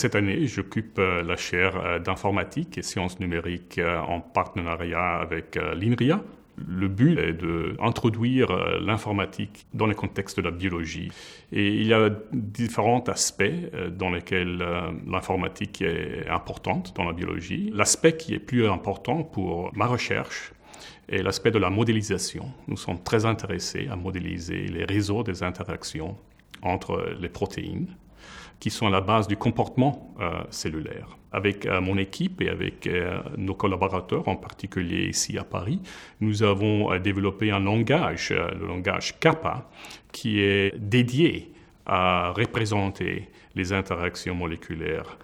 Cette année, j'occupe la chaire d'informatique et sciences numériques en partenariat avec l'INRIA, le but est d'introduire euh, l'informatique dans le contexte de la biologie. Et il y a différents aspects euh, dans lesquels euh, l'informatique est importante dans la biologie. L'aspect qui est plus important pour ma recherche est l'aspect de la modélisation. Nous sommes très intéressés à modéliser les réseaux des interactions entre les protéines qui sont à la base du comportement euh, cellulaire. Avec euh, mon équipe et avec euh, nos collaborateurs, en particulier ici à Paris, nous avons développé un langage, le langage Kappa, qui est dédié à représenter les interactions moléculaires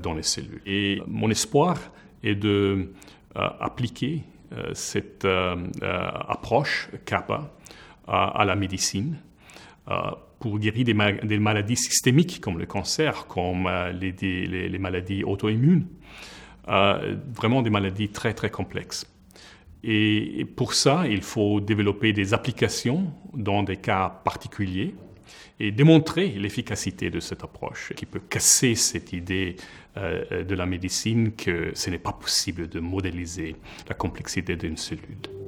dans les cellules. Et mon espoir est de appliquer cette approche Kappa à la médecine pour guérir des, maladies systémiques comme le cancer, comme euh, les, maladies auto-immunes, euh, vraiment des maladies très très complexes. Et, pour ça, il faut développer des applications dans des cas particuliers et démontrer l'efficacité de cette approche qui peut casser cette idée euh, de la médecine que ce n'est pas possible de modéliser la complexité d'une cellule.